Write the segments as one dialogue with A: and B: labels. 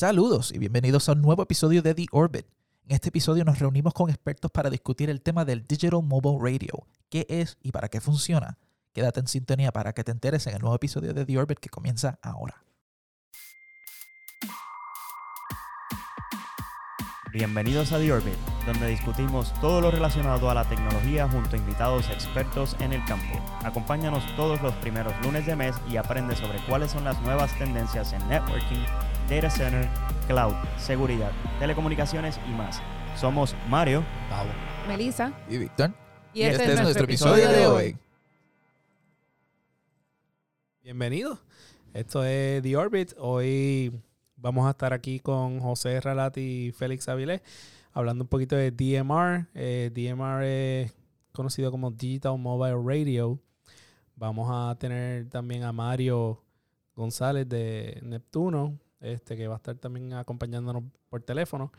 A: Saludos y bienvenidos a un nuevo episodio de The Orbit. En este episodio nos reunimos con expertos para discutir el tema del Digital Mobile Radio, qué es y para qué funciona. Quédate en sintonía para que te enteres en el nuevo episodio de The Orbit que comienza ahora.
B: Bienvenidos a The Orbit, donde discutimos todo lo relacionado a la tecnología junto a invitados expertos en el campo. Acompáñanos todos los primeros lunes de mes y aprende sobre cuáles son las nuevas tendencias en networking, data center, cloud, seguridad, telecomunicaciones y más. Somos Mario,
C: Gabo.
D: Melissa.
A: Y Víctor.
D: Y, este, es nuestro episodio de hoy.
C: Bienvenidos. Esto es The Orbit. Hoy vamos a estar aquí con José Ralati y Félix Avilés hablando un poquito de DMR. Eh, DMR es conocido como Digital Mobile Radio. Vamos a tener también a Mario González de Neptuno, este que va a estar también acompañándonos por teléfono.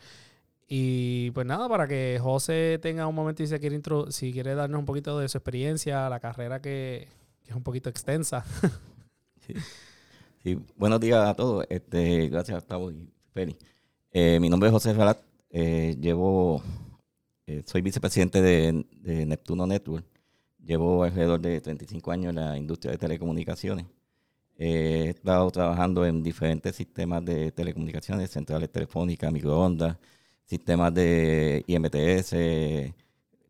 C: Y pues nada, para que José tenga un momento y se quiere intro si quiere darnos un poquito de su experiencia, la carrera que, que es un poquito extensa.
E: Sí. Buenos días a todos. Este, gracias, Gustavo y Feli. Eh, mi nombre es José Ralat. Eh, llevo, eh, soy vicepresidente de, de Neptuno Network. Llevo alrededor de 35 años en la industria de telecomunicaciones. Eh, he estado trabajando en diferentes sistemas de telecomunicaciones, centrales telefónicas, microondas, sistemas de IMTS,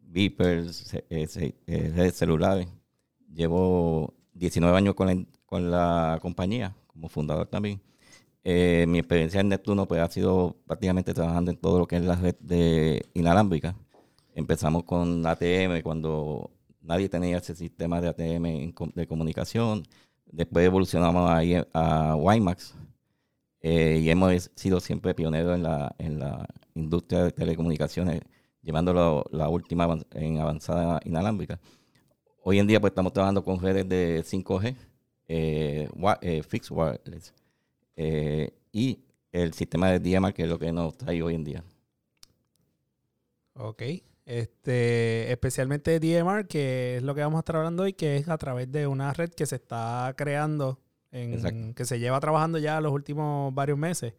E: beepers, eh, eh, redes celulares. Llevo 19 años con la, con la compañía, como fundador también. Eh, mi experiencia en Neptuno pues, ha sido prácticamente trabajando en todo lo que es la red de inalámbrica. Empezamos con ATM cuando nadie tenía ese sistema de ATM de comunicación. Después evolucionamos ahí a WiMAX eh, y hemos sido siempre pioneros en la, en la industria de telecomunicaciones, llevando la última en avanzada inalámbrica. Hoy en día pues estamos trabajando con redes de 5G, eh, eh, fixed wireless, eh, y el sistema de DMR, que es lo que nos trae hoy en día.
C: Ok. Este, especialmente DMR, que es lo que vamos a estar hablando hoy, que es a través de una red que se está creando, en, que se lleva trabajando ya los últimos varios meses,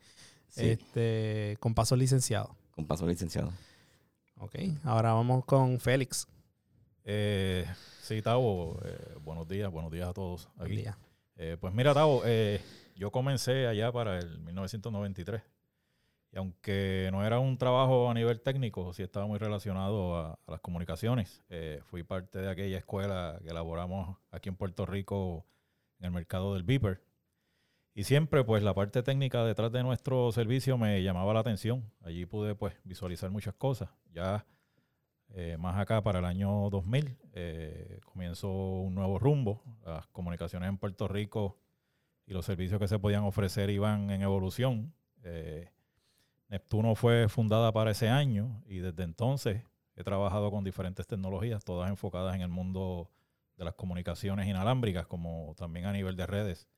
E: Sí,
C: este, con pasos licenciados.
E: con paso licenciado.
C: Ok. Ahora vamos con Félix.
F: Eh, sí, Tavo, eh, buenos días, buenos días a todos
C: Buen
F: aquí.
C: día.
F: Eh, pues mira, Tavo, eh, yo comencé allá para el 1993. Y aunque no era un trabajo a nivel técnico, sí estaba muy relacionado a, a las comunicaciones. Eh, fui parte de aquella escuela que elaboramos aquí en Puerto Rico en el mercado del Beeper. Y siempre, pues, la parte técnica detrás de nuestro servicio me llamaba la atención. Allí pude, pues, visualizar muchas cosas. Ya eh, más acá para el año 2000 eh, comenzó un nuevo rumbo. Las comunicaciones en Puerto Rico y los servicios que se podían ofrecer iban en evolución. Eh, Neptuno fue fundada para ese año y desde entonces he trabajado con diferentes tecnologías, todas enfocadas en el mundo de las comunicaciones inalámbricas, como también a nivel de redes.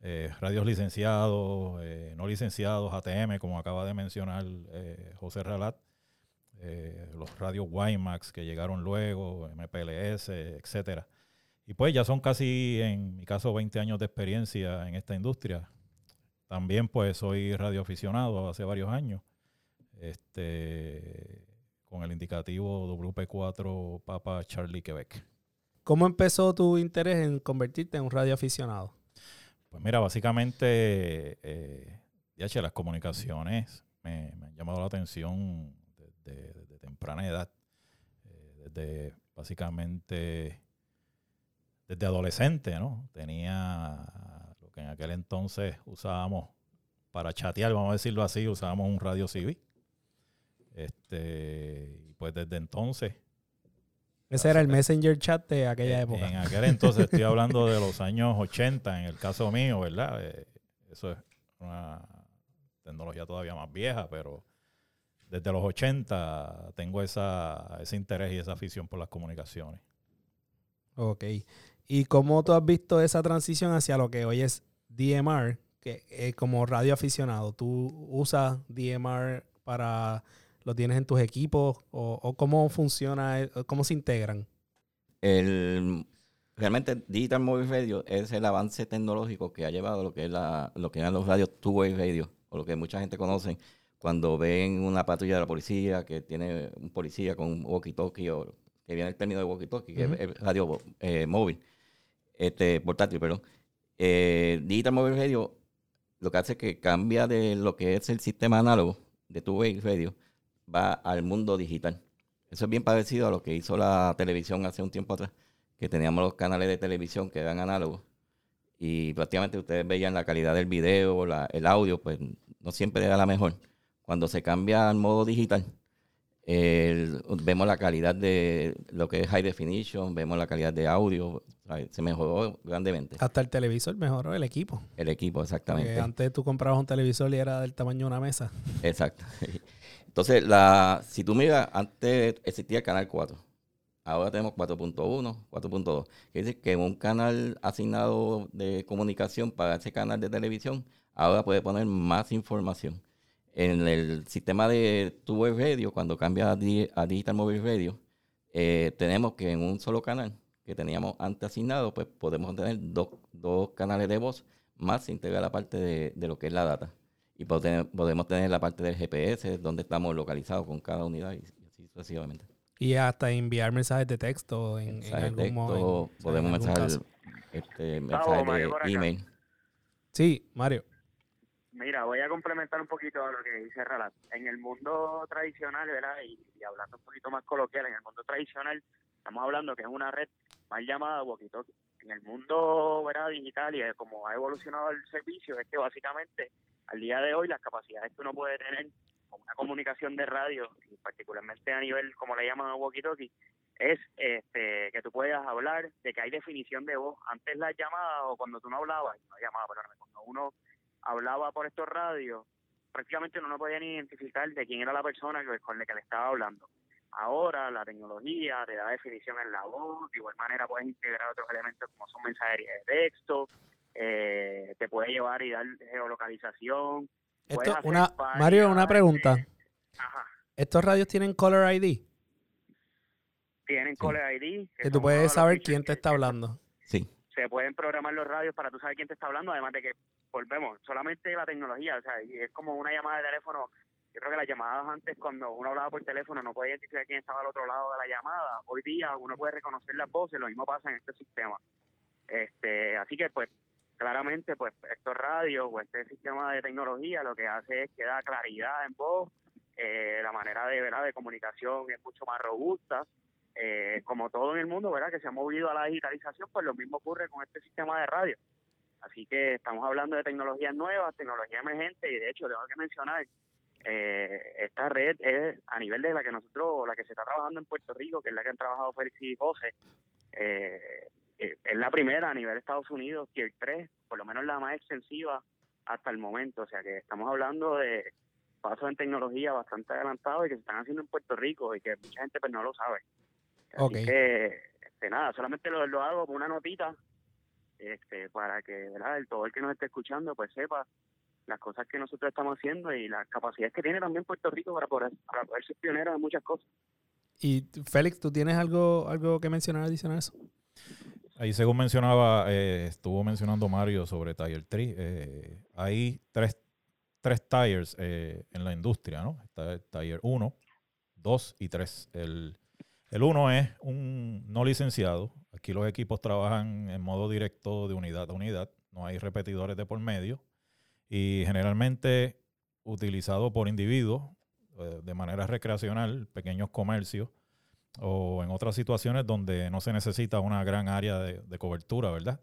F: Eh, radios licenciados, eh, no licenciados, ATM, como acaba de mencionar eh, José Ralat, los radios WiMAX que llegaron luego, MPLS, etcétera. Y pues ya son casi, en mi caso, 20 años de experiencia en esta industria. También pues soy radioaficionado hace varios años, este, con el indicativo WP4 Papa Charlie Quebec.
C: ¿Cómo empezó tu interés en convertirte en un radioaficionado?
F: Pues mira, básicamente, eh, DH, las comunicaciones me, me han llamado la atención desde, desde temprana edad. Eh, desde básicamente, desde adolescente, ¿no? Tenía que en aquel entonces usábamos para chatear, vamos a decirlo así, usábamos un radio civil. Este, y pues desde entonces
C: Ese era el. Messenger chat de aquella
F: eh,
C: época.
F: En aquel entonces estoy hablando de los años 80, en el caso mío, ¿verdad? Eh, eso es una tecnología todavía más vieja, pero desde los 80 tengo esa, ese interés y esa afición por las comunicaciones.
C: Ok. ¿Y cómo tú has visto esa transición hacia lo que hoy es DMR, que como radioaficionado? ¿Tú usas DMR para, lo tienes en tus equipos o, o cómo funciona, cómo se integran?
E: El, realmente Digital Mobile Radio es el avance tecnológico que ha llevado lo que, es la, lo que eran los radios two-way radio o lo que mucha gente conoce cuando ven una patrulla de la policía que tiene un policía con un walkie-talkie o que viene el término de walkie-talkie, que es radio eh, móvil, este portátil, perdón. Eh, Digital Mobile Radio lo que hace es que cambia de lo que es el sistema análogo de tu radio, va al mundo digital. Eso es bien parecido a lo que hizo la televisión hace un tiempo atrás, que teníamos los canales de televisión que eran análogos y prácticamente ustedes veían la calidad del video, el audio, pues no siempre era la mejor. Cuando se cambia al modo digital, vemos la calidad de lo que es high definition, vemos la calidad de audio, se mejoró grandemente.
C: Hasta el televisor mejoró, el equipo.
E: El equipo, exactamente.
C: antes tú comprabas un televisor y era del tamaño de una mesa.
E: Exacto. Entonces, la, si tú miras, antes existía el canal 4. Ahora tenemos 4.1, 4.2. Que dice que un canal asignado de comunicación para ese canal de televisión, ahora puede poner más información en el sistema de tu web radio, cuando cambia a, Digital Mobile Radio, eh, tenemos que en un solo canal que teníamos antes asignado, pues podemos tener dos, dos canales de voz más se integra la parte de, de, lo que es la data. Y podemos tener la parte del GPS, donde estamos localizados con cada unidad y así sucesivamente.
C: Y hasta enviar mensajes de texto en, en algún
E: texto, Podemos mensajar, este, mensajes de email.
C: Sí, Mario.
G: Mira, voy a complementar un poquito a lo que dice Ralat. En el mundo tradicional, ¿verdad? Y, hablando un poquito más coloquial, en el mundo tradicional estamos hablando que es una red mal llamada walkie En el mundo ¿verdad? digital y como ha evolucionado el servicio, es que básicamente al día de hoy las capacidades que uno puede tener con una comunicación de radio, y particularmente a nivel, como le llaman a walkie-talkie, es este, que tú puedas hablar, de que hay definición de voz. Antes las llamadas, o cuando tú no hablabas, no llamaba, perdóname, cuando uno hablaba por estos radios, prácticamente no podía ni identificar de quién era la persona con la que le estaba hablando. Ahora la tecnología te da definición en la voz, de igual manera puedes integrar otros elementos como son mensajería de texto, eh, te puede llevar y dar geolocalización.
C: Esto, una, Mario, una pregunta. ¿Estos radios tienen Color ID?
G: Tienen Color ID.
C: Que, tú puedes saber quién te está hablando.
E: Sí.
G: Se pueden programar los radios para tú saber quién te está hablando, además de que volvemos, solamente la tecnología, o sea, y es como una llamada de teléfono. Yo creo que las llamadas antes, cuando uno hablaba por teléfono, no podía identificar quién estaba al otro lado de la llamada. Hoy día uno puede reconocer las voces, lo mismo pasa en este sistema. Este, así que, pues, claramente, pues, estos radios o este sistema de tecnología lo que hace es que da claridad en voz, eh, la manera de, ¿verdad? de comunicación es mucho más robusta. Eh, como todo en el mundo, ¿verdad? Que se ha movido a la digitalización, pues lo mismo ocurre con este sistema de radio. Así que estamos hablando de tecnologías nuevas, tecnología emergente y de hecho tengo que mencionar, eh, esta red es a nivel de la que nosotros, la que se está trabajando en Puerto Rico, que es la que han trabajado Félix y José, eh, eh, es la primera a nivel de Estados Unidos, Tier 3, por lo menos la más extensiva hasta el momento. O sea que estamos hablando de pasos en tecnología bastante adelantados y que se están haciendo en Puerto Rico y que mucha gente pues no lo sabe. Así que, este, nada, solamente lo, lo hago con una notita este, para que ¿verdad? El, todo el que nos esté escuchando pues sepa las cosas que nosotros estamos haciendo y las capacidades que tiene también Puerto Rico para poder, para poder ser pionero en muchas cosas.
C: Y Félix, ¿tú tienes algo, algo que mencionar adicional a eso?
F: Ahí según mencionaba, eh, estuvo mencionando Mario sobre Tire 3. Eh, hay tres, tres tires eh, en la industria, ¿no? Está el Tire 1, 2 y 3. El, el 1 es un no licenciado, Aquí los equipos trabajan en modo directo de unidad a unidad, no hay repetidores de por medio y generalmente utilizado por individuos eh, de manera recreacional, pequeños comercios o en otras situaciones donde no se necesita una gran área de, cobertura, ¿verdad?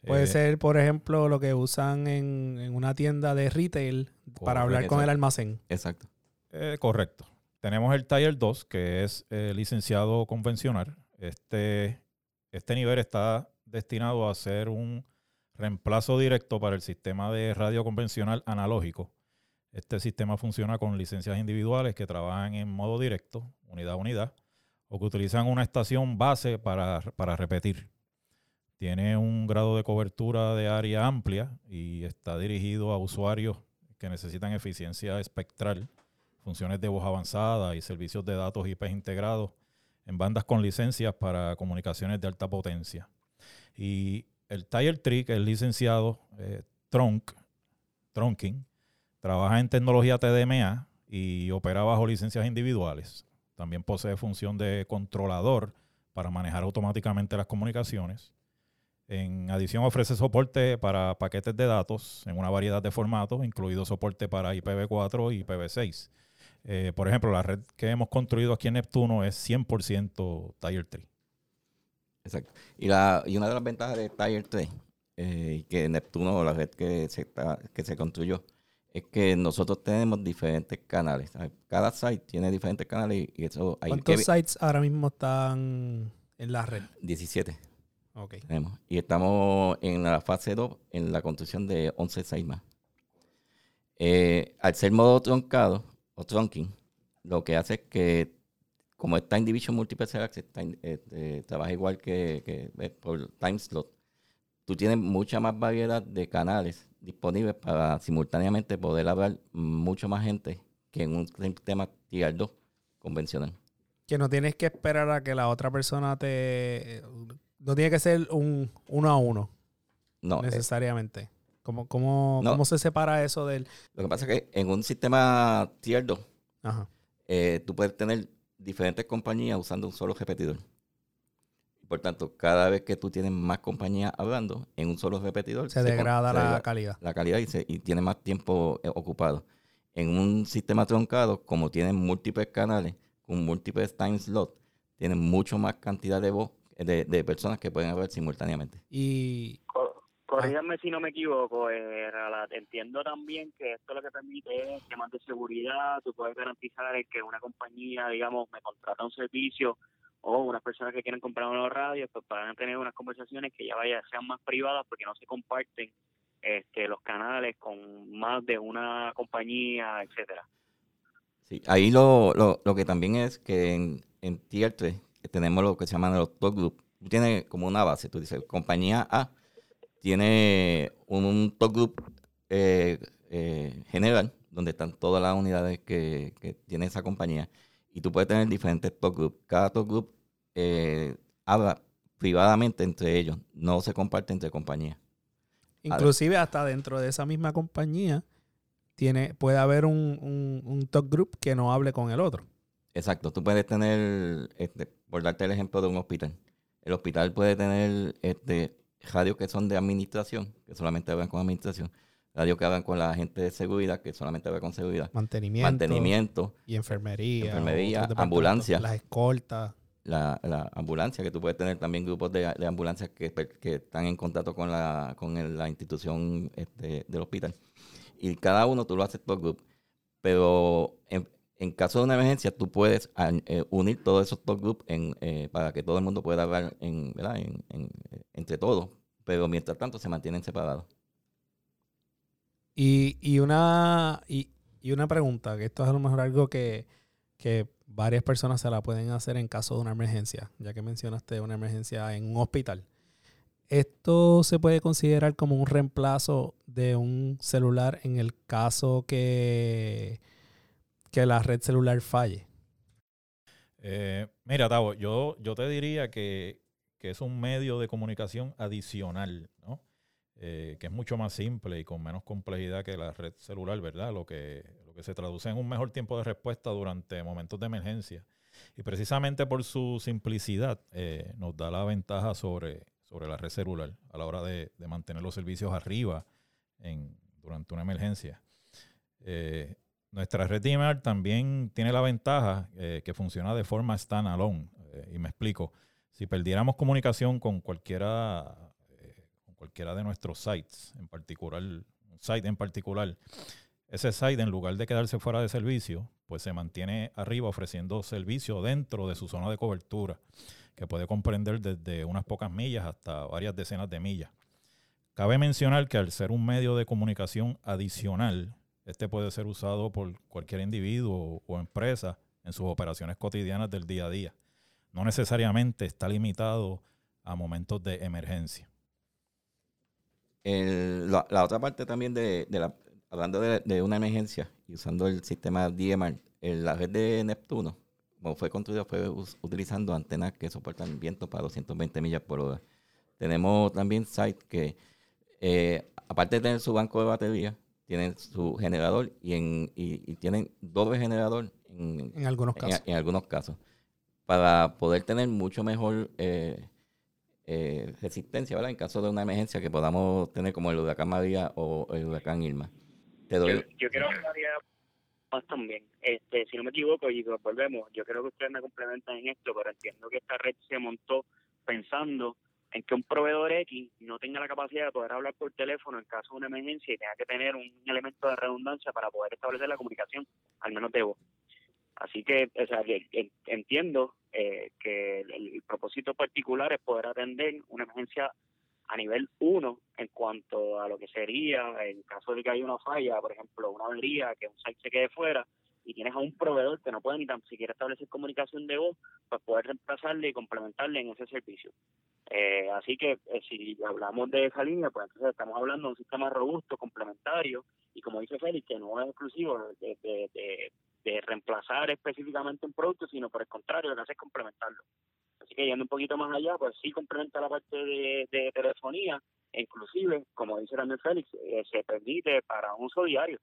C: Puede eh, ser, por ejemplo, lo que usan en, una tienda de retail para hablar con el almacén.
E: Exacto.
F: Eh, correcto. Tenemos el Tier 2, que es licenciado convencional. Este este nivel está destinado a ser un reemplazo directo para el sistema de radio convencional analógico. Este sistema funciona con licencias individuales que trabajan en modo directo, unidad a unidad, o que utilizan una estación base para, para repetir. Tiene un grado de cobertura de área amplia y está dirigido a usuarios que necesitan eficiencia espectral, funciones de voz avanzada y servicios de datos IP integrados en bandas con licencias para comunicaciones de alta potencia. Y el 3, que es licenciado eh, Trunking, Trabaja en tecnología TDMA y opera bajo licencias individuales. También posee función de controlador para manejar automáticamente las comunicaciones. En adición ofrece soporte para paquetes de datos en una variedad de formatos, incluido soporte para IPv4 y IPv6. Eh, por ejemplo, la red que hemos construido aquí en Neptuno es 100% Tier 3.
E: Exacto. Y, la, y una de las ventajas de Tier 3, eh, que Neptuno, la red que se, está, que se construyó, es que nosotros tenemos diferentes canales. Cada site tiene diferentes canales y eso
C: hay ¿Cuántos sites ahora mismo están en la red?
E: 17.
C: Ok.
E: Tenemos. Y estamos en la fase 2 en la construcción de 11 sites más. Eh, al ser modo troncado o trunking, lo que hace es que como está en Division Multiple Access, eh, trabaja igual que, que eh, por time slot, tú tienes mucha más variedad de canales disponibles para simultáneamente poder hablar mucho más gente que en un sistema Tier 2 convencional.
C: Que no tienes que esperar a que la otra persona te... No tiene que ser un uno a uno. No. Eh, necesariamente. ¿Cómo, cómo, ¿Cómo, se separa eso del...?
E: Lo que pasa es que en un sistema Tier 2, eh, tú puedes tener diferentes compañías usando un solo repetidor. Por tanto, cada vez que tú tienes más compañías hablando en un solo repetidor,
C: se, degrada la calidad.
E: La calidad y, se, y tiene más tiempo eh, ocupado. En un sistema troncado, como tienen múltiples canales, con múltiples time slots, tienen mucho más cantidad de voz de, personas que pueden hablar simultáneamente.
C: Y
G: Corríganme si no me equivoco, eh, entiendo también que esto lo que permite es temas de seguridad, tú puedes garantizar que una compañía, digamos, me contrata un servicio o unas personas que quieren comprar unos radios, pues puedan tener unas conversaciones que ya vaya sean más privadas porque no se comparten este, los canales con más de una compañía, etcétera.
E: Sí, ahí lo, lo, lo que también es que en, en Tier 3 tenemos lo que se llaman los top groups. Tú tienes como una base, tú dices, compañía A tiene un, top group eh, eh, general donde están todas las unidades que, que tiene esa compañía y tú puedes tener diferentes top groups. Cada top group eh, habla privadamente entre ellos, no se comparte entre compañías.
C: Inclusive hasta dentro de esa misma compañía tiene, puede haber un, un, top group que no hable con el otro.
E: Exacto, tú puedes tener, este, por darte el ejemplo de un hospital, el hospital puede tener este, radios que son de administración, que solamente hablan con administración, radios que hablan con la gente de seguridad, que solamente hablan con seguridad.
C: Mantenimiento.
E: Mantenimiento.
C: Y enfermería.
E: Enfermería, ambulancia.
C: Las escoltas.
E: La, la, ambulancia, que tú puedes tener también grupos de, de ambulancias que, que, están en contacto con la, con la institución este, del hospital. Y cada uno tú lo haces por grupo. Pero en, en, caso de una emergencia, tú puedes eh, unir todos esos top groups eh, para que todo el mundo pueda hablar. En, entre todos. Pero mientras tanto se mantienen separados.
C: Y, una, y, una pregunta, que esto es a lo mejor algo que, varias personas se la pueden hacer en caso de una emergencia, ya que mencionaste una emergencia en un hospital. ¿Esto se puede considerar como un reemplazo de un celular en el caso que, que la red celular falle?
F: Eh, mira, Tavo, yo, yo te diría que, que, es un medio de comunicación adicional, ¿no? Eh, que es mucho más simple y con menos complejidad que la red celular, ¿verdad? Lo que, lo que se traduce en un mejor tiempo de respuesta durante momentos de emergencia. Y precisamente por su simplicidad eh, nos da la ventaja sobre, sobre la red celular a la hora de, mantener los servicios arriba en, durante una emergencia. Eh, nuestra red email también tiene la ventaja que funciona de forma standalone. y me explico. Si perdiéramos comunicación con cualquiera cualquiera de nuestros sites, en particular, un site en particular, ese site en lugar de quedarse fuera de servicio, pues se mantiene arriba ofreciendo servicio dentro de su zona de cobertura, que puede comprender desde unas pocas millas hasta varias decenas de millas. Cabe mencionar que al ser un medio de comunicación adicional, este puede ser usado por cualquier individuo o empresa en sus operaciones cotidianas del día a día. No necesariamente está limitado a momentos de emergencia
E: la, otra parte también de, la, hablando de, una emergencia y usando el sistema DMR, la red de Neptuno, como fue construida, fue utilizando antenas que soportan viento para 220 millas por hora. Tenemos también sites que, eh, aparte de tener su banco de batería, tienen su generador y, en, y, tienen doble generador en,
C: en algunos casos.
E: En, algunos casos. Para poder tener mucho mejor eh, eh, resistencia, ¿verdad? En caso de una emergencia que podamos tener como el huracán María o el huracán Irma.
G: Te doy... Yo, quiero más también. Este, si no me equivoco, y volvemos, yo creo que ustedes me complementan en esto, pero entiendo que esta red se montó pensando en que un proveedor X no tenga la capacidad de poder hablar por teléfono en caso de una emergencia y tenga que tener un elemento de redundancia para poder establecer la comunicación, al menos de voz. Así que, o sea, entiendo eh, que el, propósito particular es poder atender una emergencia a nivel 1 en cuanto a lo que sería en caso de que haya una falla, por ejemplo, una avería, que un site se quede fuera y tienes a un proveedor que no puede ni tan siquiera establecer comunicación de voz, pues poder reemplazarle y complementarle en ese servicio. Eh, así que eh, si hablamos de esa línea, pues entonces estamos hablando de un sistema robusto, complementario, y como dice Félix, que no es exclusivo de, de, de, reemplazar específicamente un producto, sino por el contrario, lo que hace es complementarlo. Así que yendo un poquito más allá, pues sí complementa la parte de, de telefonía, e inclusive, como dice también Félix, eh, se permite para un uso diario.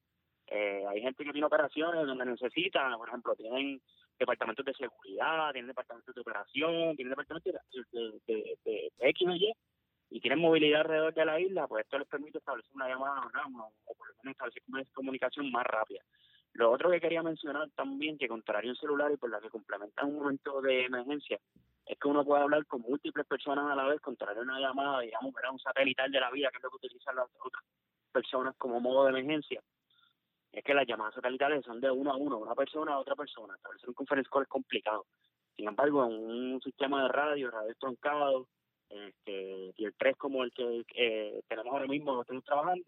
G: Eh, hay gente que tiene operaciones donde necesita, por ejemplo, tienen departamentos de seguridad, tienen departamentos de operación, tienen departamentos de, X y Y, y tienen movilidad alrededor de la isla, pues esto les permite establecer una llamada o por lo menos establecer una comunicación más rápida. Lo otro que quería mencionar también, que contrario un celular y por la que complementa un momento de emergencia, es que uno puede hablar con múltiples personas a la vez, contrario una llamada, digamos, un satelital de la vida, que es lo que utilizan las otras personas como modo de emergencia es que las llamadas satelitales son de uno a uno, una persona a otra persona. Establecer un conference call es complicado. Sin embargo, en un sistema de radio, radio troncado, este, y el 3 como el que eh, tenemos ahora mismo, estamos trabajando,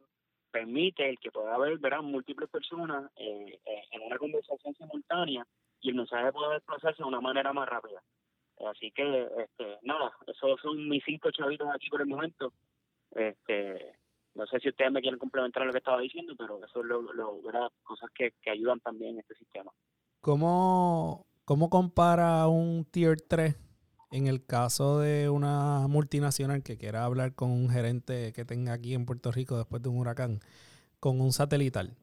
G: permite el que pueda haber múltiples personas eh, eh, en una conversación simultánea y el mensaje puede desplazarse de una manera más rápida. Así que, este, nada, esos son mis cinco chavitos aquí por el momento. Este, no sé si ustedes me quieren complementar lo que estaba diciendo, pero eso es lo, lo cosas que, ayudan también en este sistema.
C: ¿Cómo, ¿Cómo compara un Tier 3 en el caso de una multinacional que quiera hablar con un gerente que tenga aquí en Puerto Rico después de un huracán con un satelital?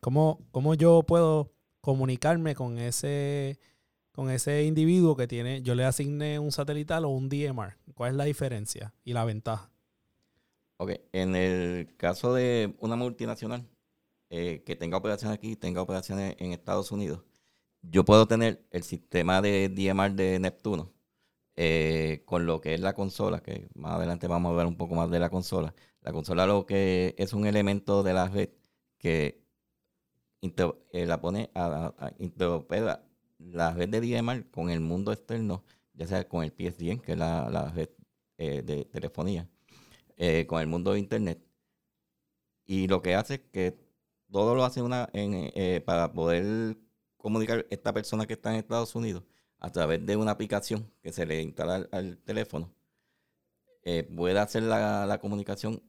C: ¿Cómo, cómo yo puedo comunicarme con ese, con ese individuo que tiene, yo le asigné un satelital o un DMR? ¿Cuál es la diferencia y la ventaja?
E: Ok, en el caso de una multinacional eh, que tenga operaciones aquí, tenga operaciones en Estados Unidos, yo puedo tener el sistema de DMR de Neptuno eh, con lo que es la consola, que más adelante vamos a hablar un poco más de la consola. La consola lo que es un elemento de la red que eh, la pone a, interopera la red de DMR con el mundo externo, ya sea con el PSDN, que es la, red de telefonía eh, con el mundo de Internet. Y lo que hace es que todo lo hace una eh, para poder comunicar esta persona que está en Estados Unidos a través de una aplicación que se le instala al, teléfono. Eh, puede hacer la, comunicación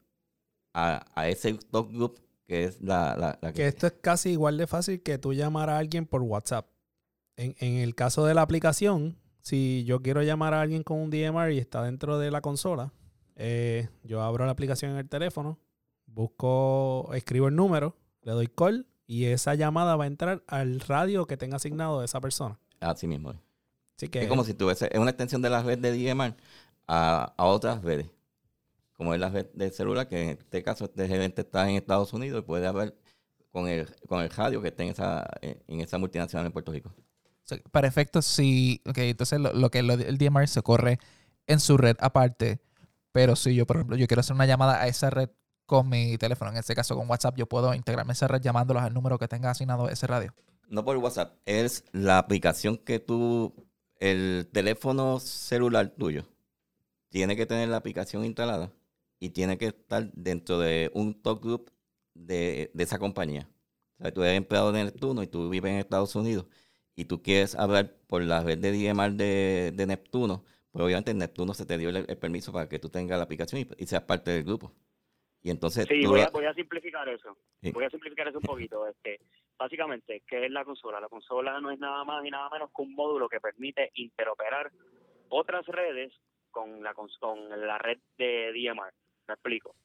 E: a, ese talk group que es la,
C: que, que... esto es casi igual de fácil que tú llamar a alguien por WhatsApp. En, en, el caso de la aplicación, si yo quiero llamar a alguien con un DMR y está dentro de la consola, eh, yo abro la aplicación en el teléfono, busco, escribo el número, le doy call y esa llamada va a entrar al radio que tenga asignado de esa persona.
E: Así mismo. es como si tuviese, es una extensión de la red de DMR a, otras redes. Como es la red de celular, que en este caso este gerente está en Estados Unidos y puede haber con el, con el radio que esté en esa, en esa multinacional en Puerto Rico.
A: para efectos, sí, ok, entonces lo, que el DMR se corre en su red aparte pero si yo, por ejemplo, yo quiero hacer una llamada a esa red con mi teléfono, en este caso con WhatsApp, yo puedo integrarme a esa red llamándolos al número que tenga asignado ese radio.
E: No por WhatsApp, es la aplicación que tú, el teléfono celular tuyo, tiene que tener la aplicación instalada y tiene que estar dentro de un talk group de, esa compañía. O sea, tú eres empleado de Neptuno y tú vives en Estados Unidos y tú quieres hablar por la red de DMR de, de Neptuno pues obviamente Neptuno se te dio el, permiso para que tú tengas la aplicación y, seas parte del grupo. Y entonces
G: sí, voy, a, simplificar eso. Voy a simplificar eso un poquito. Este, básicamente, ¿qué es la consola? La consola no es nada más y nada menos que un módulo que permite interoperar otras redes con la con la red de DMR. Me explico.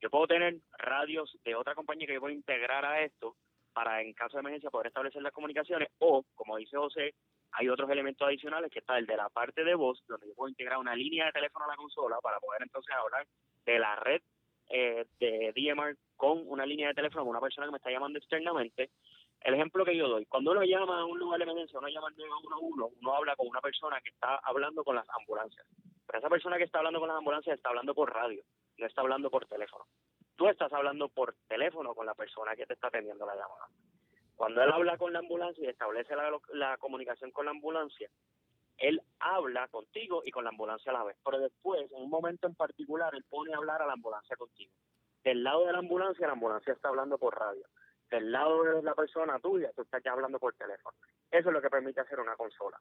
G: Yo puedo tener radios de otra compañía que yo puedo integrar a esto para en caso de emergencia poder establecer las comunicaciones o, como dice José, hay otros elementos adicionales que está el de la parte de voz, donde yo puedo integrar una línea de teléfono a la consola para poder entonces hablar de la red eh, de DMR con una línea de teléfono con una persona que me está llamando externamente. El ejemplo que yo doy, cuando uno llama a un lugar de emergencia, uno llama al 911, uno habla con una persona que está hablando con las ambulancias. Pero esa persona que está hablando con las ambulancias está hablando por radio, no está hablando por teléfono. Tú estás hablando por teléfono con la persona que te está atendiendo la llamada. Cuando él habla con la ambulancia y establece la, comunicación con la ambulancia, él habla contigo y con la ambulancia a la vez. Pero después, en un momento en particular, él pone a hablar a la ambulancia contigo. Del lado de la ambulancia, la ambulancia está hablando por radio. Del lado de la persona tuya, tú estás ya hablando por teléfono. Eso es lo que permite hacer una consola.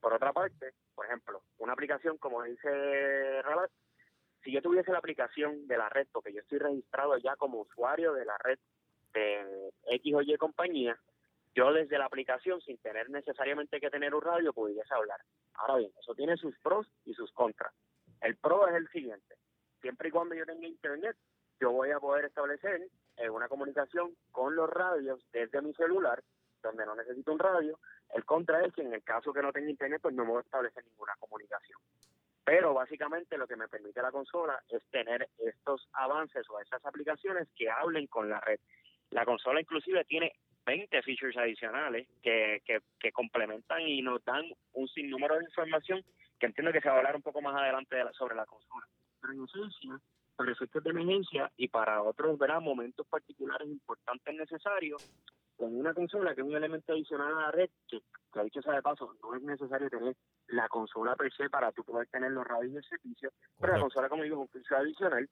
G: Por otra parte, por ejemplo, una aplicación como dice Rabat, si yo tuviese la aplicación de la red, porque yo estoy registrado ya como usuario de la red de X o Y compañía, yo desde la aplicación, sin tener necesariamente que tener un radio, pudiese hablar. Ahora bien, eso tiene sus pros y sus contras. El pro es el siguiente. Siempre y cuando yo tenga internet, yo voy a poder establecer eh, una comunicación con los radios desde mi celular, donde no necesito un radio. El contra es que en el caso que no tenga internet, pues no voy a establecer ninguna comunicación. Pero básicamente lo que me permite la consola es tener estos avances o esas aplicaciones que hablen con la red. La consola inclusive tiene 20 features adicionales que, que, que, complementan y nos dan un sinnúmero de información que entiendo que se va a hablar un poco más adelante de la, sobre la consola. Pero en esencia, para efectos de emergencia y para otros ¿verdad? momentos particulares importantes necesarios, con una consola que es un elemento adicional a la red, que, que dicho sea de paso, no es necesario tener la consola per se para tú poder tener los radios de servicio, pero la consola, como digo, es un feature adicional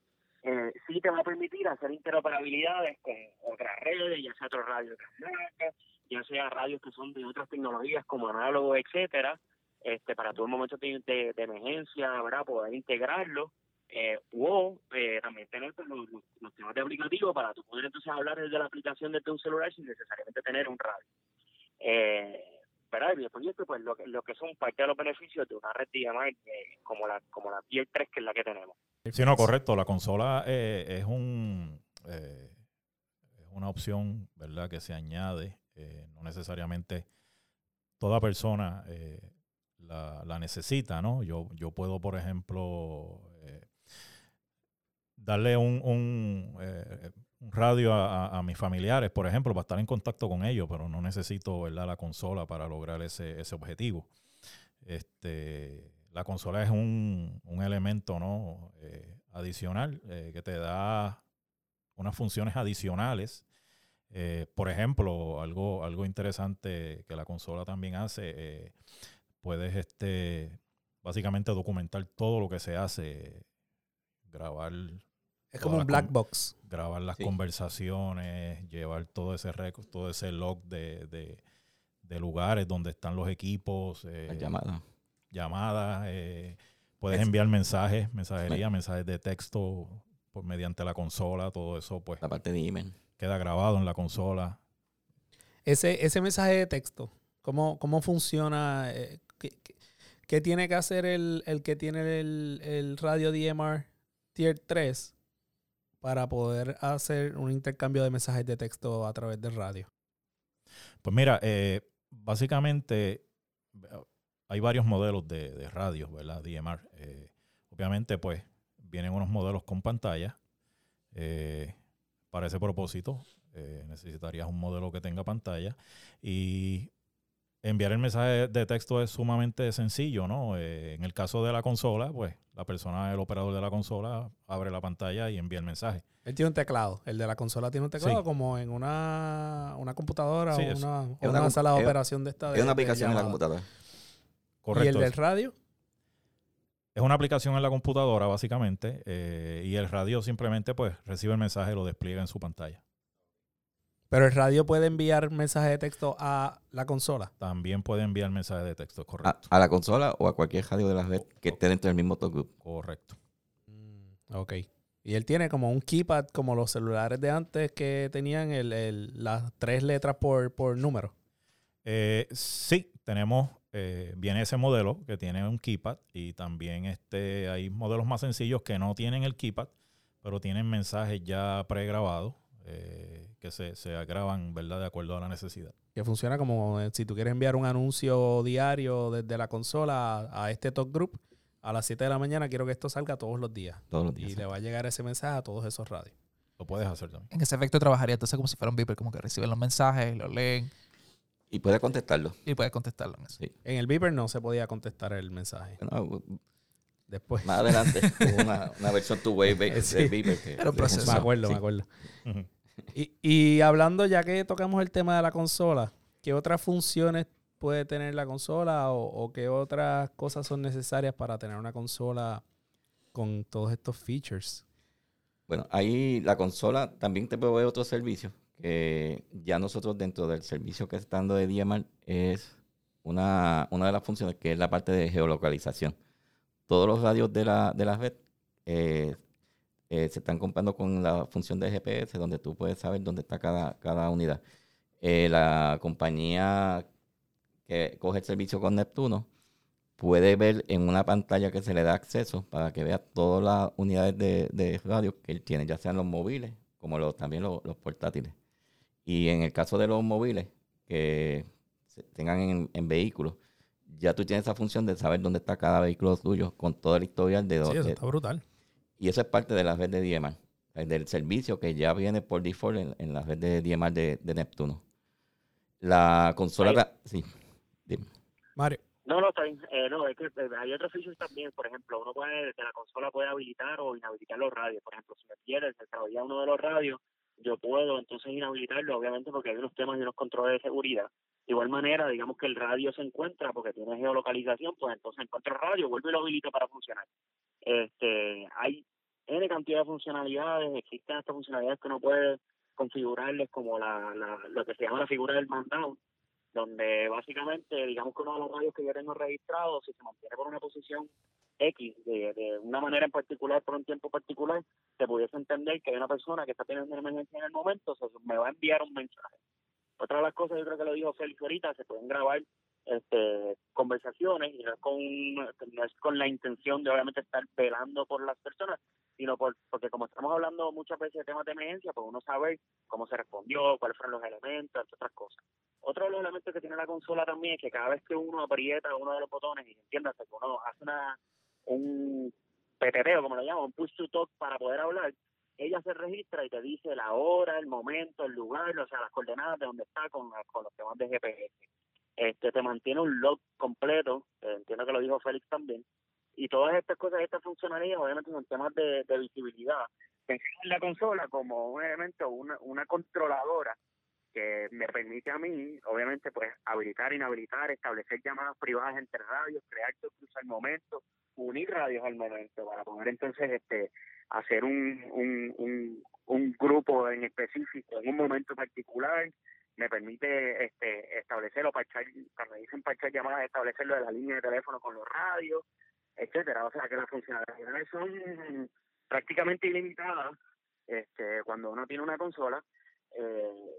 G: eh, sí te va a permitir hacer interoperabilidades con otras redes, ya sea otros radios ya sea radios que son de otras tecnologías como análogo, etcétera, este para todo momento de, de, emergencia, ¿verdad? Poder integrarlo, eh, o eh, también tener pues, los, los, temas de aplicativo para tú poder entonces hablar desde la aplicación de tu celular sin necesariamente tener un radio. Eh, ¿verdad? Y después pues lo, lo que son parte de los beneficios de una red de eh, como la como la Tier 3 que es la que tenemos.
F: Sí, no, correcto. La consola eh, es un eh, es una opción, ¿verdad? Que se añade. Eh, no necesariamente toda persona la, la, necesita, ¿no? Yo, yo puedo, por ejemplo, darle un, un, un radio a, mis familiares, por ejemplo, para estar en contacto con ellos, pero no necesito. La consola para lograr ese, ese objetivo. Este la consola es un, elemento ¿no? Eh, adicional eh, que te da unas funciones adicionales. Eh, por ejemplo, algo, algo interesante que la consola también hace, puedes este, básicamente documentar todo lo que se hace, grabar.
C: Es como un black box.
F: Grabar las conversaciones, llevar todo ese todo ese log de, de, lugares donde están los equipos.
E: Las llamadas
F: llamadas, eh, puedes enviar mensajes, mensajería, mensajes de texto por, mediante la consola, todo eso pues.
E: La parte de email.
F: Queda grabado en la consola.
C: Ese, ese mensaje de texto, ¿cómo, cómo funciona? Eh, ¿qué, tiene que hacer el, que tiene el, el radio DMR Tier 3 para poder hacer un intercambio de mensajes de texto a través del radio?
F: Pues mira, eh, básicamente hay varios modelos de, de radios, ¿verdad? DMR. Eh, obviamente, pues, vienen unos modelos con pantalla. Eh, para ese propósito, eh, necesitarías un modelo que tenga pantalla. Y enviar el mensaje de texto es sumamente sencillo, ¿no? en el caso de la consola, pues, la persona, el operador de la consola, abre la pantalla y envía el mensaje.
C: Él tiene un teclado. El de la consola tiene un teclado como en una, una computadora o una, una, sala de operación de esta.
E: Es una aplicación en la computadora.
C: ¿Y el del radio?
F: Es una aplicación en la computadora, básicamente, eh, y el radio simplemente pues recibe el mensaje y lo despliega en su pantalla.
C: Pero el radio puede enviar mensaje de texto a la consola.
F: También puede enviar mensaje de texto, correcto.
E: A, la consola o a cualquier radio de la red que esté dentro del mismo talk
F: Correcto.
C: Mm, ok. Y él tiene como un keypad, como los celulares de antes que tenían el, las tres letras por, por número.
F: Eh, sí, tenemos eh, viene ese modelo que tiene un keypad y también este, hay modelos más sencillos que no tienen el keypad, pero tienen mensajes ya pregrabados eh, que se, se graban, ¿verdad? De acuerdo a la necesidad.
C: Que funciona como eh, si tú quieres enviar un anuncio diario desde la consola a, a este talk group a las 7 de la mañana, quiero que esto salga todos los días.
E: Todos los días.
C: Y le va a llegar ese mensaje a todos esos radios.
F: Lo puedes hacer también.
A: En ese efecto trabajaría entonces como si fuera un beeper, como que reciben los mensajes, los leen
E: Y puede contestarlo.
A: y puedes contestarlo en eso.
E: Sí.
C: En el beeper no se podía contestar el mensaje. Después.
E: más adelante hubo una, una versión two-way. Beaver que
A: Era un proceso.
C: Me acuerdo,
E: Sí.
C: me acuerdo. Y, y hablando, ya que tocamos el tema de la consola, ¿qué otras funciones puede tener la consola o, qué otras cosas son necesarias para tener una consola con todos estos features?
E: Bueno, ahí la consola también te provee otro servicio que ya nosotros dentro del servicio que está dando de DMR es una, una de las funciones que es la parte de geolocalización. Todos los radios de la, de la red eh, eh, se están comprando con la función de GPS donde tú puedes saber dónde está cada, cada unidad. Eh, la compañía que coge el servicio con Neptuno puede ver en una pantalla que se le da acceso para que vea todas las unidades de, de radio que él tiene, ya sean los móviles como los, también los, los portátiles. Y en el caso de los móviles que se tengan en, en vehículos, ya tú tienes esa función de saber dónde está cada vehículo tuyo con todo el historial de
C: Sí,
E: dónde.
C: eso está brutal.
E: Y eso es parte de la red de DMR, eh, del servicio que ya viene por default en, en la red de DMR de, de Neptuno. La consola... Sí, dime.
C: Mario,
G: No, no, está bien. Eh, no, es que eh, hay otros features también. Por ejemplo, uno puede, desde la consola puede habilitar o inhabilitar los radios. Por ejemplo, si me quiere desarrollar uno de los radios, yo puedo entonces inhabilitarlo, obviamente, porque hay unos temas y unos controles de seguridad. Igual manera, digamos que el radio se encuentra porque tiene geolocalización, pues entonces encuentro el radio, vuelvo y lo habilito para funcionar. Este, hay N cantidad de funcionalidades, existen estas funcionalidades que uno puede configurarles como la, la, lo que se llama la figura del man down, donde básicamente, digamos que uno de los radios que yo tengo registrado, si se mantiene por una posición X, de, de una manera en particular, por un tiempo particular, se pudiese entender que hay una persona que está teniendo una emergencia en el momento, se me va a enviar un mensaje. Otra de las cosas, yo creo que lo dijo Félix ahorita, se pueden grabar este, conversaciones y no es, con, con la intención de obviamente estar velando por las personas, sino por, porque como estamos hablando muchas veces de temas de emergencia, pues uno sabe cómo se respondió, cuáles fueron los elementos, entre otras cosas. Otro de los elementos que tiene la consola también es que cada vez que uno aprieta uno de los botones, y entiéndase que uno hace una, un peteteo, como lo llaman, un push to talk para poder hablar, ella se registra y te dice la hora, el momento, el lugar, o sea, las coordenadas de donde está con, con los temas de GPS. Este, te mantiene un log completo, eh, entiendo que lo dijo Félix también, y todas estas cosas, estas funcionalidades, obviamente son temas de, de visibilidad. En la consola como un elemento, una, una controladora que me permite a mí, obviamente, pues habilitar, inhabilitar, establecer llamadas privadas entre radios, crear incluso al momento, unir radios al momento para poder entonces este hacer un, un, un, un grupo en específico en un momento particular me permite este establecer o parchar, cuando dicen parchar llamadas, establecerlo de la línea de teléfono con los radios, etcétera. O sea que las funcionalidades son prácticamente ilimitadas este cuando uno tiene una consola. Eh,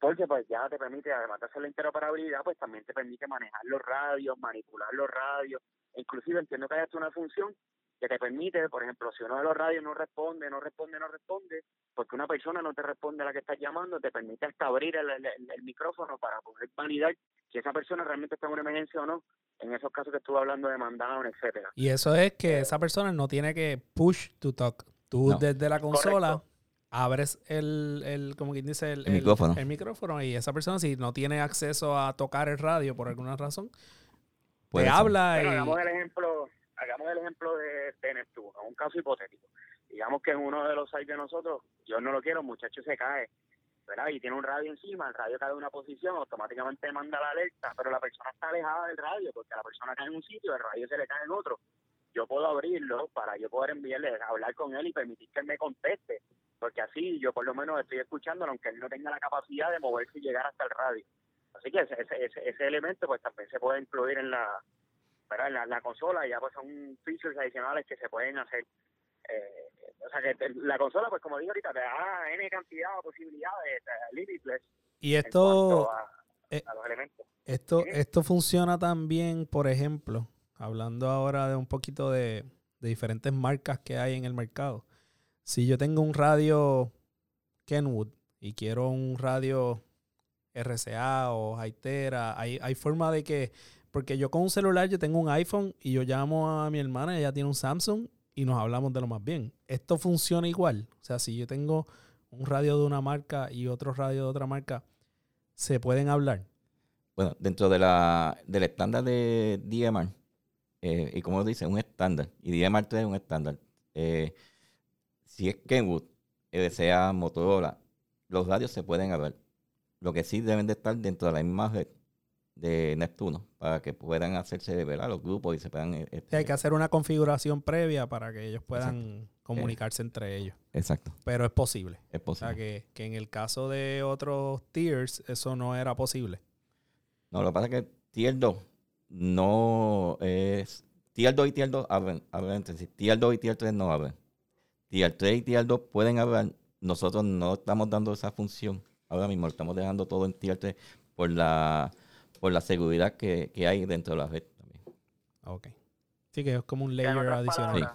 G: porque pues ya te permite, además de hacer la interoperabilidad, pues también te permite manejar los radios, manipular los radios, inclusive entiendo que hay hasta una función que te permite, por ejemplo, si uno de los radios no responde, no responde, no responde, porque una persona no te responde a la que estás llamando, te permite hasta abrir el, el, el micrófono para poder validar si esa persona realmente está en una emergencia o no, en esos casos que estuve hablando de mandown, etcétera.
C: y eso es que esa persona no tiene que push to talk. Tú
E: No.
C: desde la consola
G: Correcto.
C: abres el, el, como quien dice, el,
E: El micrófono.
C: el micrófono y esa persona si no tiene acceso a tocar el radio por alguna razón,
E: ser.
C: habla
G: Bueno,
C: y...
G: hagamos el ejemplo, hagamos el ejemplo de, de Neptuno, un caso hipotético. Digamos que en uno de los sites de nosotros, yo no lo quiero, el muchacho se cae, ¿verdad? Y tiene un radio encima, el radio cae en una posición, automáticamente manda la alerta, pero la persona está alejada del radio, porque la persona cae en un sitio, el radio se le cae en otro. Yo puedo abrirlo para yo poder enviarle, hablar con él y permitir que él me conteste, porque así yo por lo menos estoy escuchándolo, aunque él no tenga la capacidad de moverse y llegar hasta el radio. Así que ese, ese, ese elemento pues también se puede incluir en la, la, la consola, ya pues son features adicionales que se pueden hacer. Eh, o sea que la consola, pues como dije ahorita, te da N cantidad de posibilidades, limitless
C: Y esto,
G: a,
C: eh,
G: a los elementos.
C: esto,
G: Sí.
C: esto funciona también, por ejemplo, hablando ahora de un poquito de, de diferentes marcas que hay en el mercado. si yo tengo un radio Kenwood y quiero un radio RCA o Hytera, hay, hay forma de que, porque yo con un celular yo tengo un iPhone y yo llamo a mi hermana, ella tiene un Samsung y nos hablamos de lo más bien. Esto funciona igual. O sea, si yo tengo un radio de una marca y otro radio de otra marca, ¿se pueden hablar?
E: Bueno, dentro de la, del estándar de DMR, eh, y como dice, un estándar, y DMR3 es un estándar. Eh, si es Kenwood, sea Motorola, los radios se pueden hablar. Lo que sí deben de estar dentro de la misma red de Neptuno para que puedan hacerse ver los grupos y se puedan...
C: Eh, este, hay que hacer una configuración previa para que ellos puedan comunicarse entre ellos.
E: Exacto.
C: Pero es posible.
E: Es posible.
C: O sea, que, que, en el caso de otros tiers eso no era posible.
E: No, lo que pasa es que tier 2 no es... Tier 2 y tier 2 hablan, entre sí. Tier 2 y tier 3 no hablan. Tier 3 y tier 2 pueden hablar. Nosotros no estamos dando esa función. Ahora mismo estamos dejando todo en tier 3 por la por la seguridad que, hay dentro de la red también.
C: Ok. Sí, que es como un layer adicional.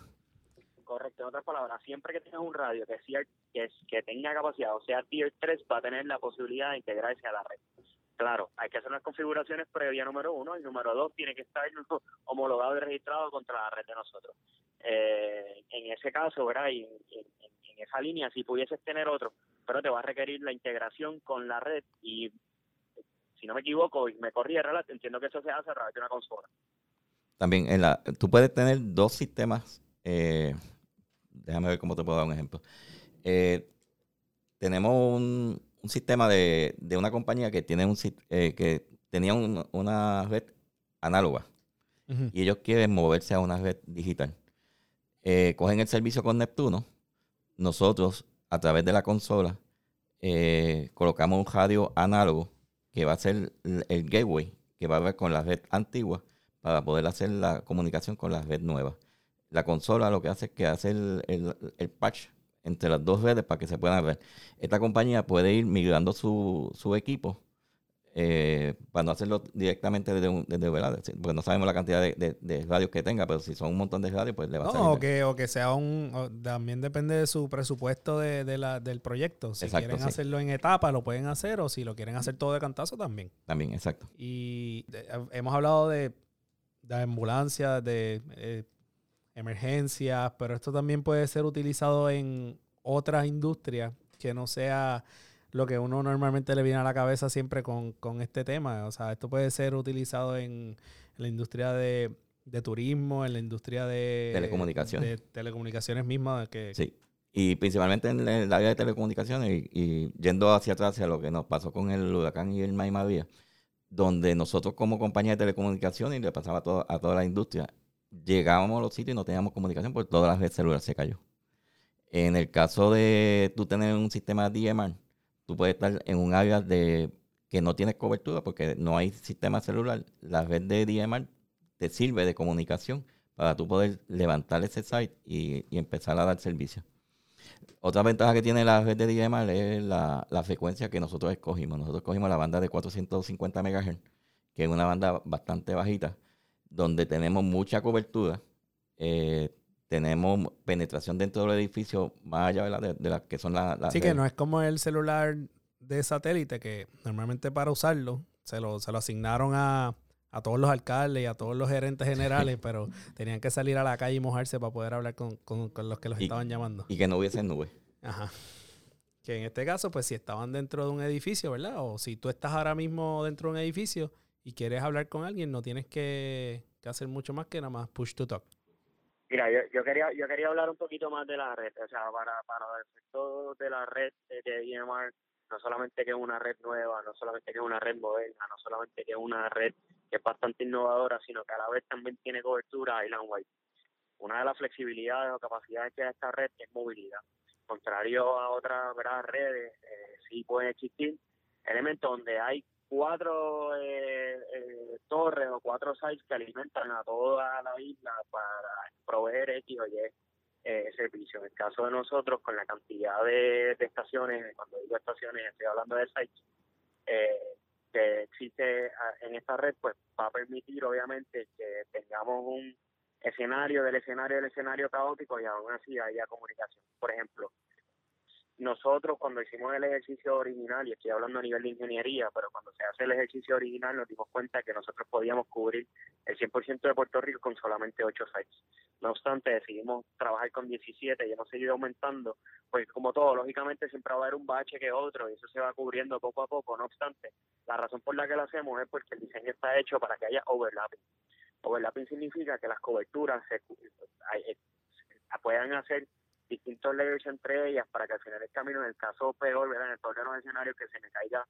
G: Correcto, en otras palabras, siempre que tengas un radio que, sea, que, que tenga capacidad, o sea, Tier 3, va a tener la posibilidad de integrarse a la red. Claro, hay que hacer unas configuraciones previa número uno, y número dos tiene que estar homologado y registrado contra la red de nosotros. Eh, en ese caso, ¿verdad? Y en, en, esa línea, si pudieses tener otro, pero te va a requerir la integración con la red y si no me equivoco, y me relato, entiendo que eso se hace a través de una consola.
E: También, en la, tú puedes tener dos sistemas. Eh, déjame ver cómo te puedo dar un ejemplo. Eh, tenemos un, sistema de, una compañía que tiene un eh, que tenía una red análoga y ellos quieren moverse a una red digital. cogen el servicio con Neptuno. Nosotros, a través de la consola, colocamos un radio análogo que va a ser el gateway que va a ver con la red antigua para poder hacer la comunicación con la red nueva. La consola lo que hace es que hace el, patch entre las dos redes para que se puedan ver. Esta compañía puede ir migrando su, su equipo eh, para no hacerlo directamente desde, un, desde porque no sabemos la cantidad de, radios que tenga, pero si son un montón de radios, pues le va a salir.
C: O que, o que sea un, también depende de su presupuesto de, la, del proyecto. Si quieren hacerlo en etapa, lo pueden hacer, o si lo quieren hacer todo de cantazo, también.
E: También, exacto.
C: Y hemos hablado de, de ambulancias, de eh, emergencias, pero esto también puede ser utilizado en otras industrias que no sea lo que uno normalmente le viene a la cabeza siempre con, este tema. O sea, esto puede ser utilizado en, la industria de, turismo, en la industria de
E: telecomunicaciones,
C: de telecomunicaciones mismas. Que,
E: sí, y principalmente en el área de telecomunicaciones y, yendo hacia atrás hacia lo que nos pasó con el huracán y el María, donde nosotros como compañía de telecomunicaciones, y le pasaba a, todo, a toda la industria, llegábamos a los sitios y no teníamos comunicación porque toda la red celular se cayó. En el caso de tú tener un sistema DMR, tú puedes estar en un área de que no tienes cobertura porque no hay sistema celular. La red de DMR te sirve de comunicación para tú poder levantar ese site y, empezar a dar servicio. Otra ventaja que tiene la red de DMR es la, frecuencia que nosotros escogimos. Nosotros escogimos la banda de 450 MHz, que es una banda bastante bajita, donde tenemos mucha cobertura. Eh, tenemos penetración dentro del edificio más allá de, de las que son las...
C: La, sí, que no es como el celular de satélite que normalmente para usarlo se lo, se lo asignaron a, todos los alcaldes y a todos los gerentes generales, pero tenían que salir a la calle y mojarse para poder hablar con, los que los estaban llamando.
E: Y que no hubiese nube.
C: Ajá. Que en este caso, pues si estaban dentro de un edificio, ¿verdad? O si tú estás ahora mismo dentro de un edificio y quieres hablar con alguien, no tienes que, que hacer mucho más que nada más push to talk.
G: Mira, yo, yo quería yo quería hablar un poquito más de la red, o sea, para, para el efecto de la red de IMR, no solamente que es una red nueva, no solamente que es una red moderna, no solamente que es una red que es bastante innovadora, sino que a la vez también tiene cobertura island-wide. Una de las flexibilidades o capacidades que da esta red es movilidad. Contrario a otras redes, eh, sí pueden existir elementos donde hay cuatro eh, eh, torres o cuatro sites que alimentan a toda la isla para proveer X o Y eh, servicio. En el caso de nosotros, con la cantidad de, estaciones, cuando digo estaciones estoy hablando de sites, eh, que existe en esta red, pues va a permitir obviamente que tengamos un escenario del escenario del escenario caótico y aún así haya comunicación. Por ejemplo, nosotros cuando hicimos el ejercicio original, y estoy hablando a nivel de ingeniería, pero cuando se hace el ejercicio original nos dimos cuenta que nosotros podíamos cubrir el 100% de Puerto Rico con solamente 8 sites. No obstante, decidimos trabajar con 17 y hemos seguido aumentando, pues como todo, lógicamente siempre va a haber un bache que otro y eso se va cubriendo poco a poco. No obstante, la razón por la que lo hacemos es porque el diseño está hecho para que haya overlapping. Overlapping significa que las coberturas se, eh, puedan hacer distintos layers entre ellas para que al final del camino, en el caso peor, ¿verdad? en el peor de los escenarios, que se me caiga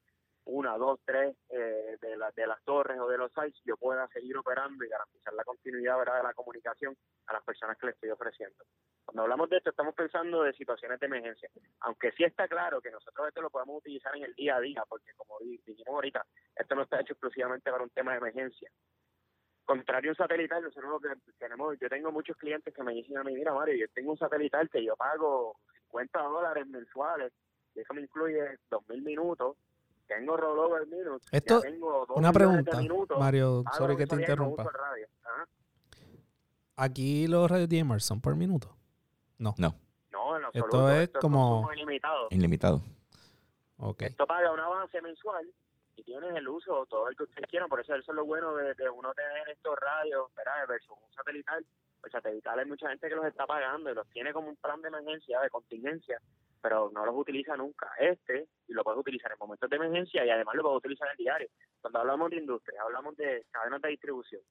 G: una, dos, tres eh, de, la, de las torres o de los sites, yo pueda seguir operando y garantizar la continuidad de la comunicación a las personas que le estoy ofreciendo. Cuando hablamos de esto, estamos pensando de situaciones de emergencia, aunque sí está claro que nosotros esto lo podemos utilizar en el día a día, porque como dijimos ahorita, esto no está hecho exclusivamente para un tema de emergencia contrario a un satelital, nosotros lo que tenemos, yo tengo muchos clientes que me dicen a mí, mira Mario, yo tengo un satelital que yo pago 50 dólares mensuales, y eso me incluye 2.000 minutos, tengo rollover minutes,
C: Esto,
G: tengo
C: una pregunta, Mario, sorry que te interrumpa. ¿Aquí los radios DMR son por minuto? No.
E: No.
G: No, en
C: Esto es como...
G: ilimitado.
E: Ilimitado.
C: Okay.
G: Esto paga un avance mensual tienes el uso, todo el que ustedes quieran, por eso eso es lo bueno de, uno tener estos radios, ¿verdad? Versus un satelital, pues satelital hay mucha gente que los está pagando y los tiene como un plan de emergencia, de contingencia, pero no los utiliza nunca. Este, y lo puedes utilizar en momentos de emergencia y además lo puedes utilizar en el diario. Cuando hablamos de industria, hablamos de cadenas de distribución,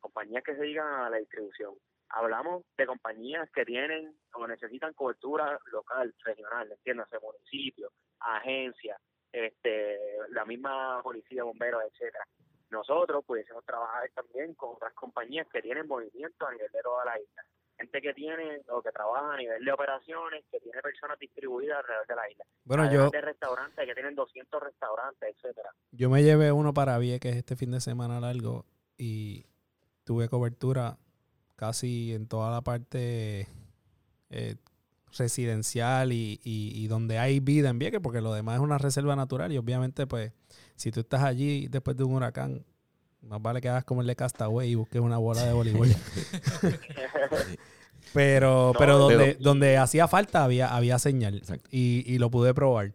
G: compañías que se dedican a la distribución. Hablamos de compañías que tienen o necesitan cobertura local, regional, entiéndase, municipio, agencias, este, la misma policía, bomberos, etcétera. Nosotros pudiésemos trabajar también con otras compañías que tienen movimiento a nivel de toda la isla. Gente que tiene o que trabaja a nivel de operaciones, que tiene personas distribuidas alrededor de la isla.
C: Bueno, yo.
G: De restaurantes que tienen 200 restaurantes, etcétera.
C: Yo me llevé uno para Vieques este fin de semana largo y tuve cobertura casi en toda la parte eh, residencial y, y, donde hay vida en Vieques, porque lo demás es una reserva natural y obviamente pues si tú estás allí después de un huracán, más vale que hagas como el de Castaway y busques una bola de voleibol. pero pero donde, donde hacía falta había, había señal y, y, lo pude probar.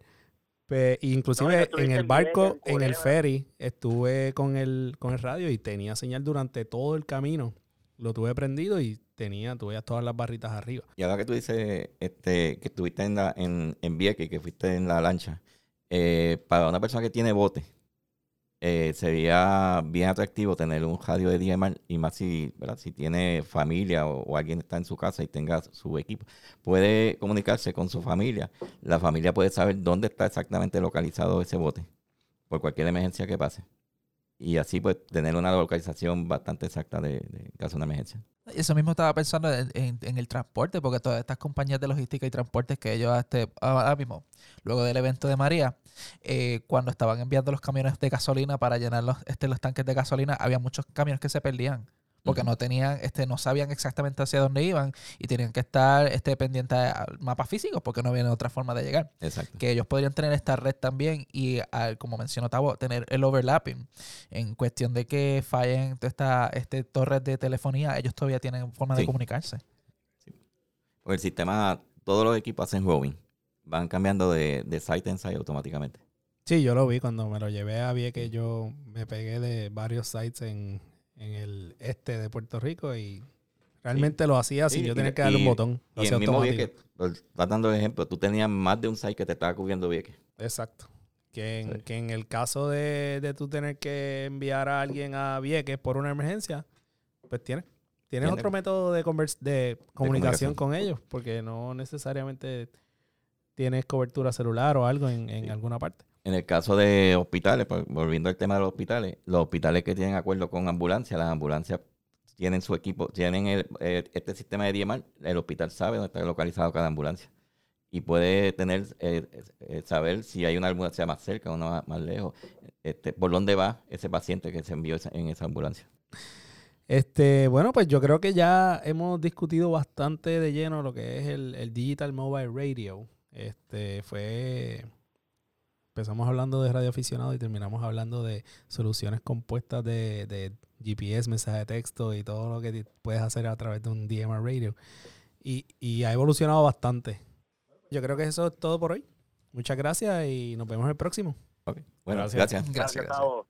C: inclusive en el barco, en el ferry, estuve con el, con el radio y tenía señal durante todo el camino. Lo tuve prendido y tenía, tú veías todas las barritas arriba.
E: Y ahora que tú dices este, que estuviste en, la, en, en Vieques, que fuiste en la lancha, eh, para una persona que tiene bote, eh, sería bien atractivo tener un radio de DMR y más si, ¿verdad? si tiene familia o, alguien está en su casa y tenga su equipo. Puede comunicarse con su familia. La familia puede saber dónde está exactamente localizado ese bote por cualquier emergencia que pase y así pues tener una localización bastante exacta de, caso de una emergencia.
A: Eso mismo estaba pensando en, el transporte, porque todas estas compañías de logística y transportes que ellos este, ahora mismo, luego del evento de María, eh, cuando estaban enviando los camiones de gasolina para llenar este, los tanques de gasolina, había muchos camiones que se perdían porque no tenían, este, no sabían exactamente hacia dónde iban y tenían que estar este, pendientes al mapa físico porque no había otra forma de llegar.
E: Exacto.
A: Que ellos podrían tener esta red también y, al, como mencionó Tavo, tener el overlapping. En cuestión de que fallen esta este, torres de telefonía, ellos todavía tienen forma de comunicarse.
E: Sí. Pues el sistema, todos los equipos hacen roaming. Van cambiando de, de site en site automáticamente.
C: Sí, yo lo vi cuando me lo llevé a que yo me pegué de varios sites en, en el este de Puerto Rico y realmente lo hacía así. yo tenía que darle un botón.
E: Lo y hacía el mismo Vieques, dando ejemplo, tú tenías más de un site que te estaba cubriendo Vieques.
C: Exacto. Que en, que en el caso de, de tú tener que enviar a alguien a Vieques por una emergencia, pues tienes. Tienes otro método de, de, comunicación con ellos, porque no necesariamente tienes cobertura celular o algo en, en alguna parte.
E: En el caso de hospitales, pues, volviendo al tema de los hospitales, los hospitales que tienen acuerdo con ambulancias, las ambulancias tienen su equipo, tienen este sistema de DMR, el hospital sabe dónde está localizado cada ambulancia y puede tener eh, eh, saber si hay una ambulancia más cerca o una más, lejos, este, por dónde va ese paciente que se envió en esa ambulancia.
C: Este, bueno, pues yo creo que ya hemos discutido bastante de lleno lo que es el, el Digital Mobile Radio. Este fue empezamos hablando de radioaficionado y terminamos hablando de soluciones compuestas de, GPS, mensaje de texto y todo lo que puedes hacer a través de un DMR radio. Y, y ha evolucionado bastante. Yo creo que eso es todo por hoy. Muchas gracias y nos vemos el próximo.
E: Ok. Bueno,
F: Gracias.
E: gracias.
A: Gracias.